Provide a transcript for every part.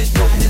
Tonight, I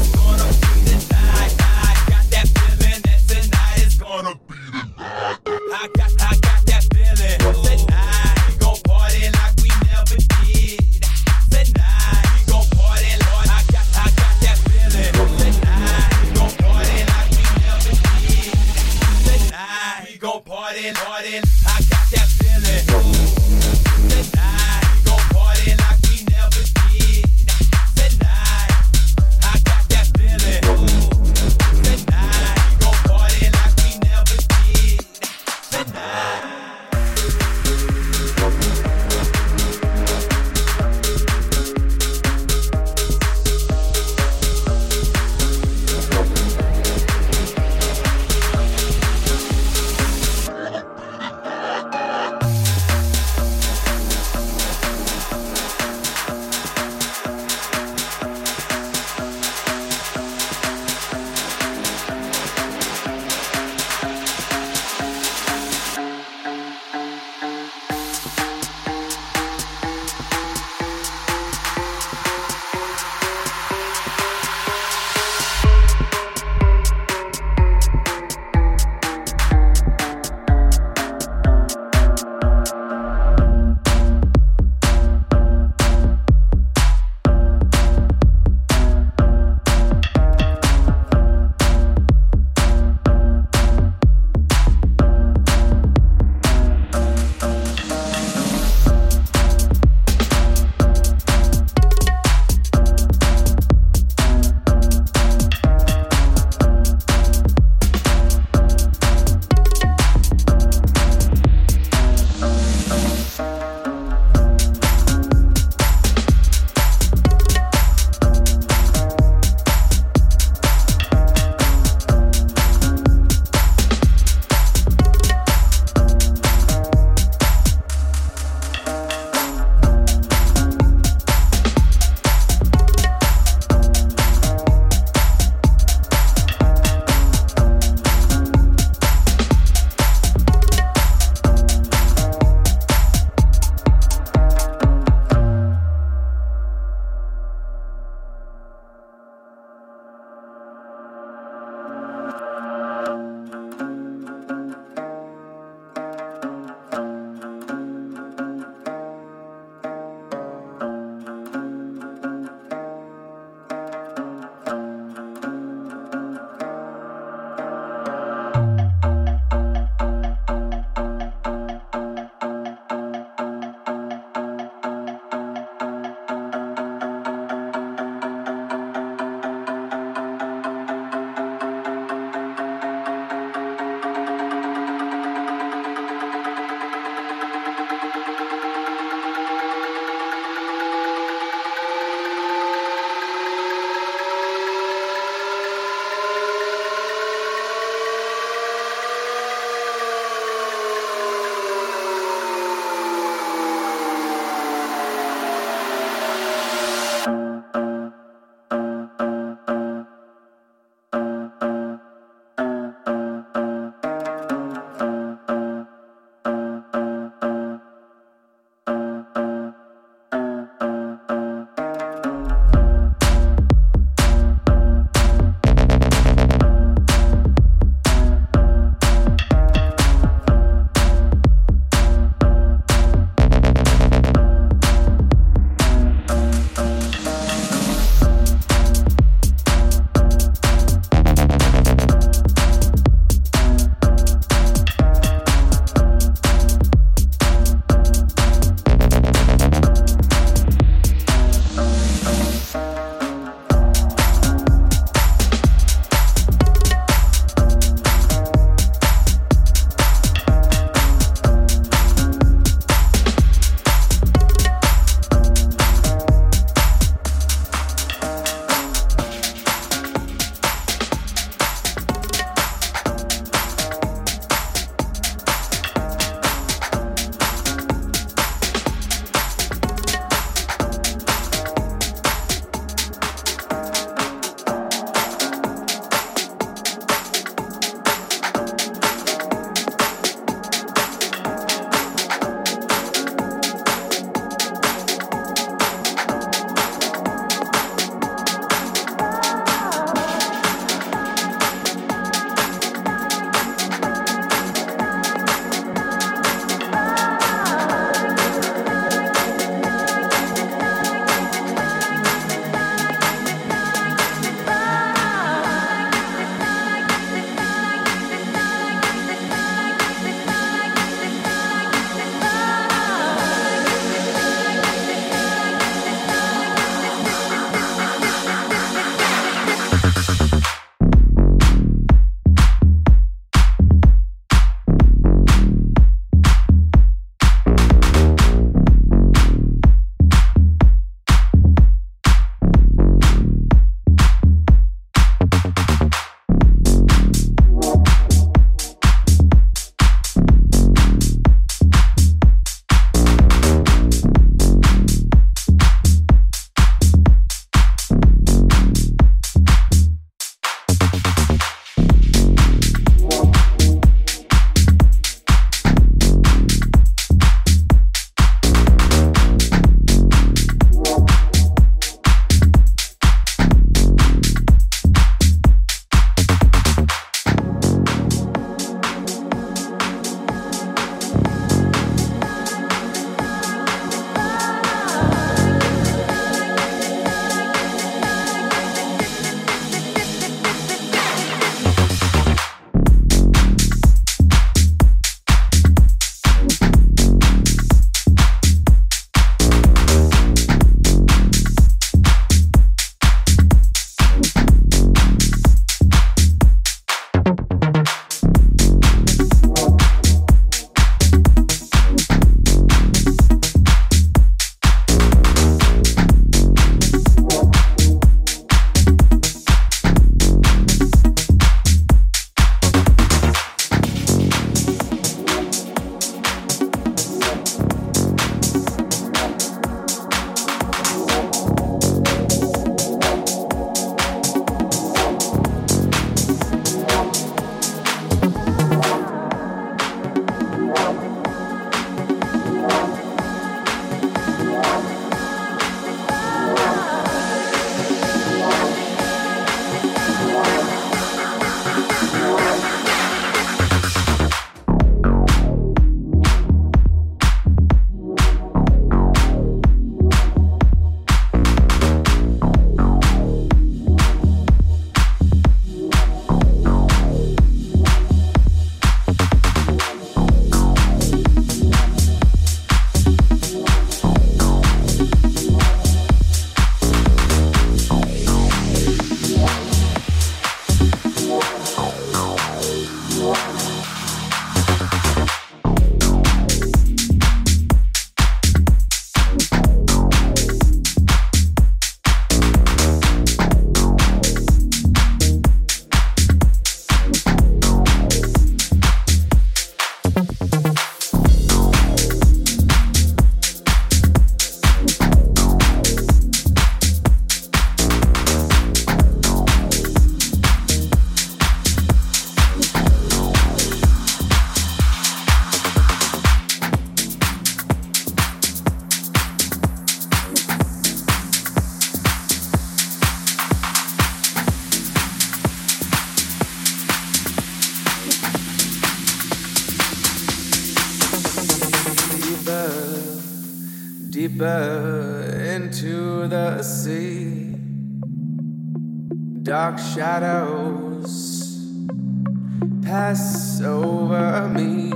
over me.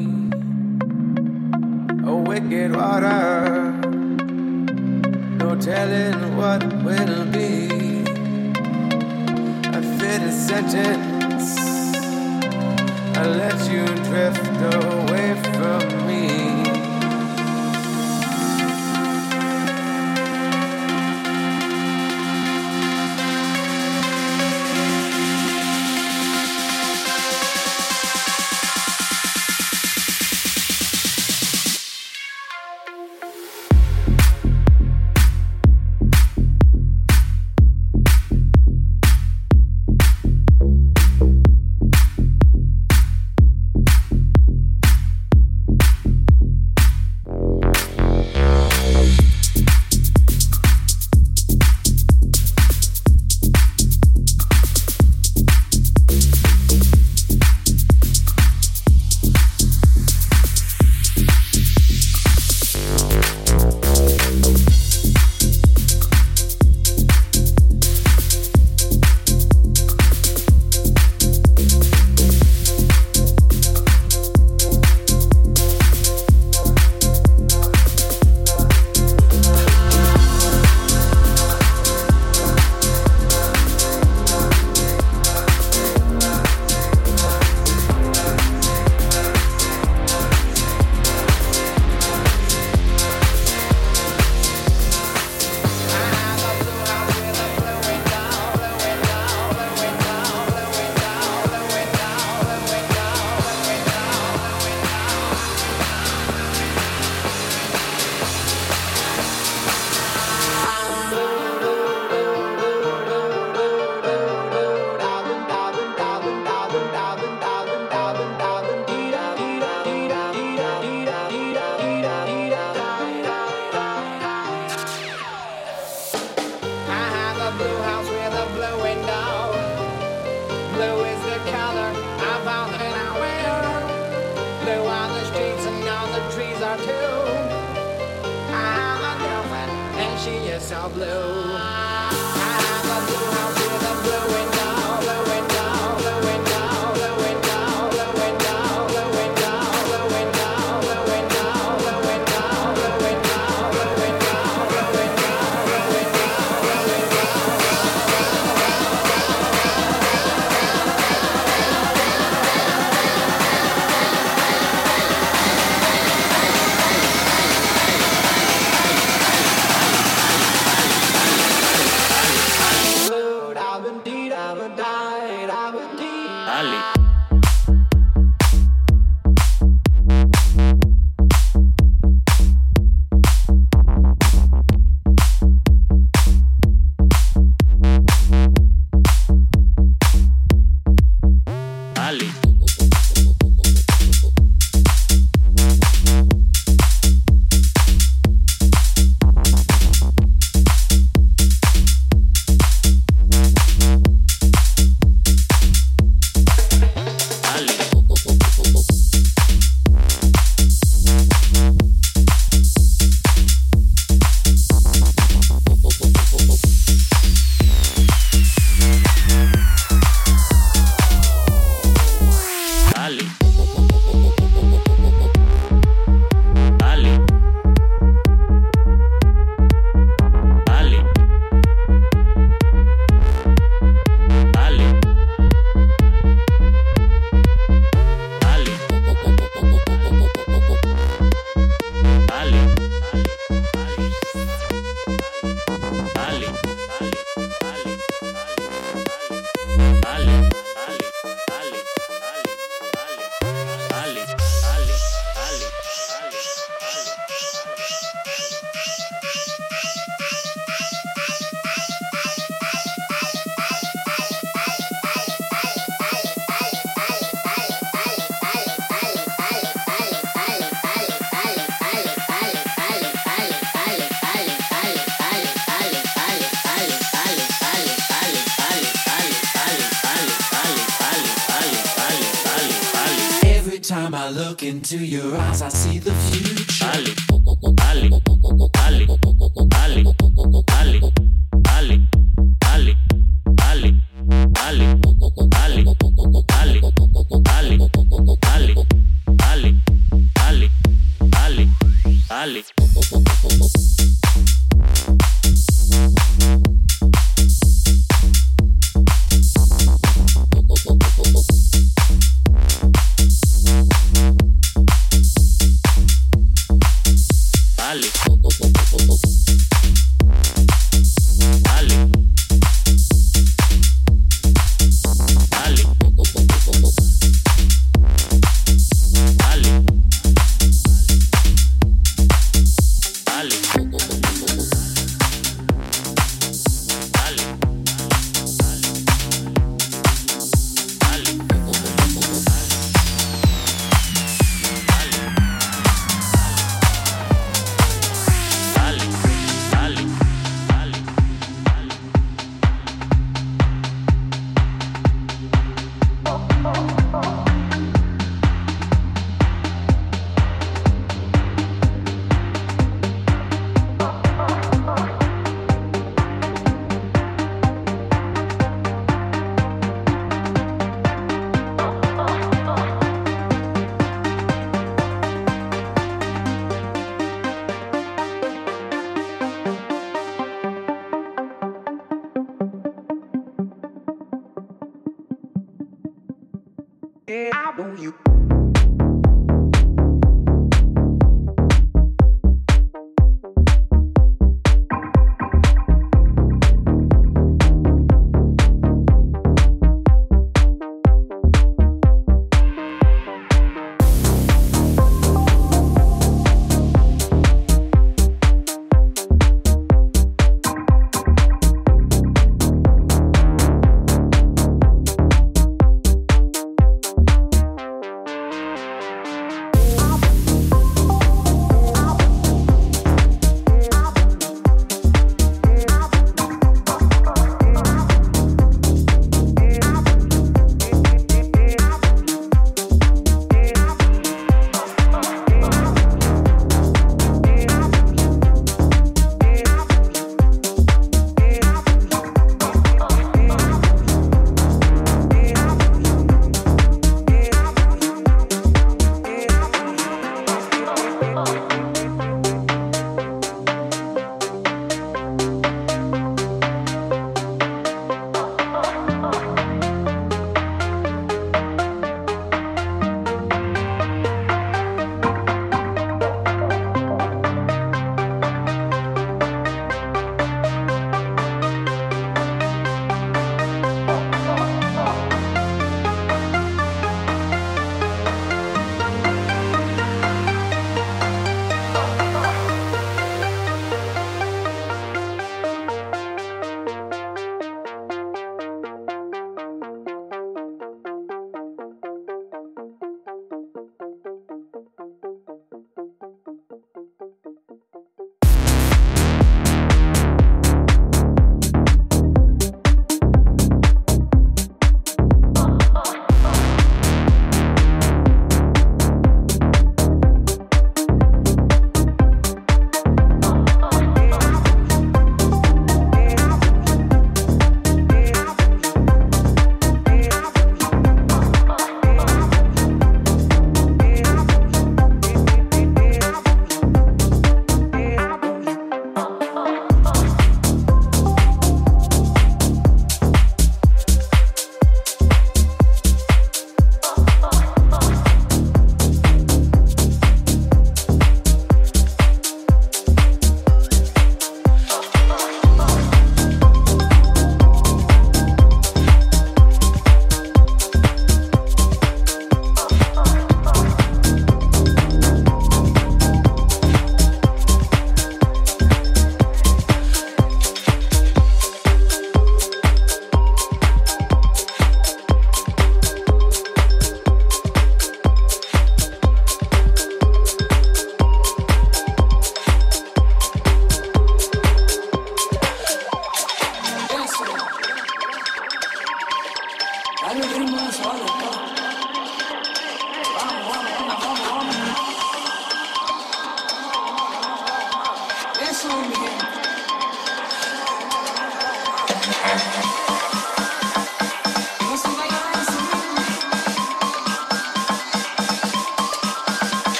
A wicked water, no telling what will be. A fitting sentence, I let you drift away from me.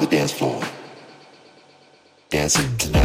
the dance floor, dancing tonight.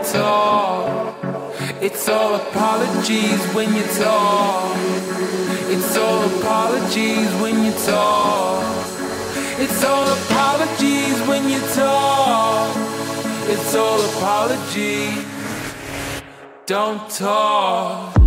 it's all. It's all apologies when you talk. It's all apologies when you talk. It's all apologies when you talk. It's all apologies. Don't talk.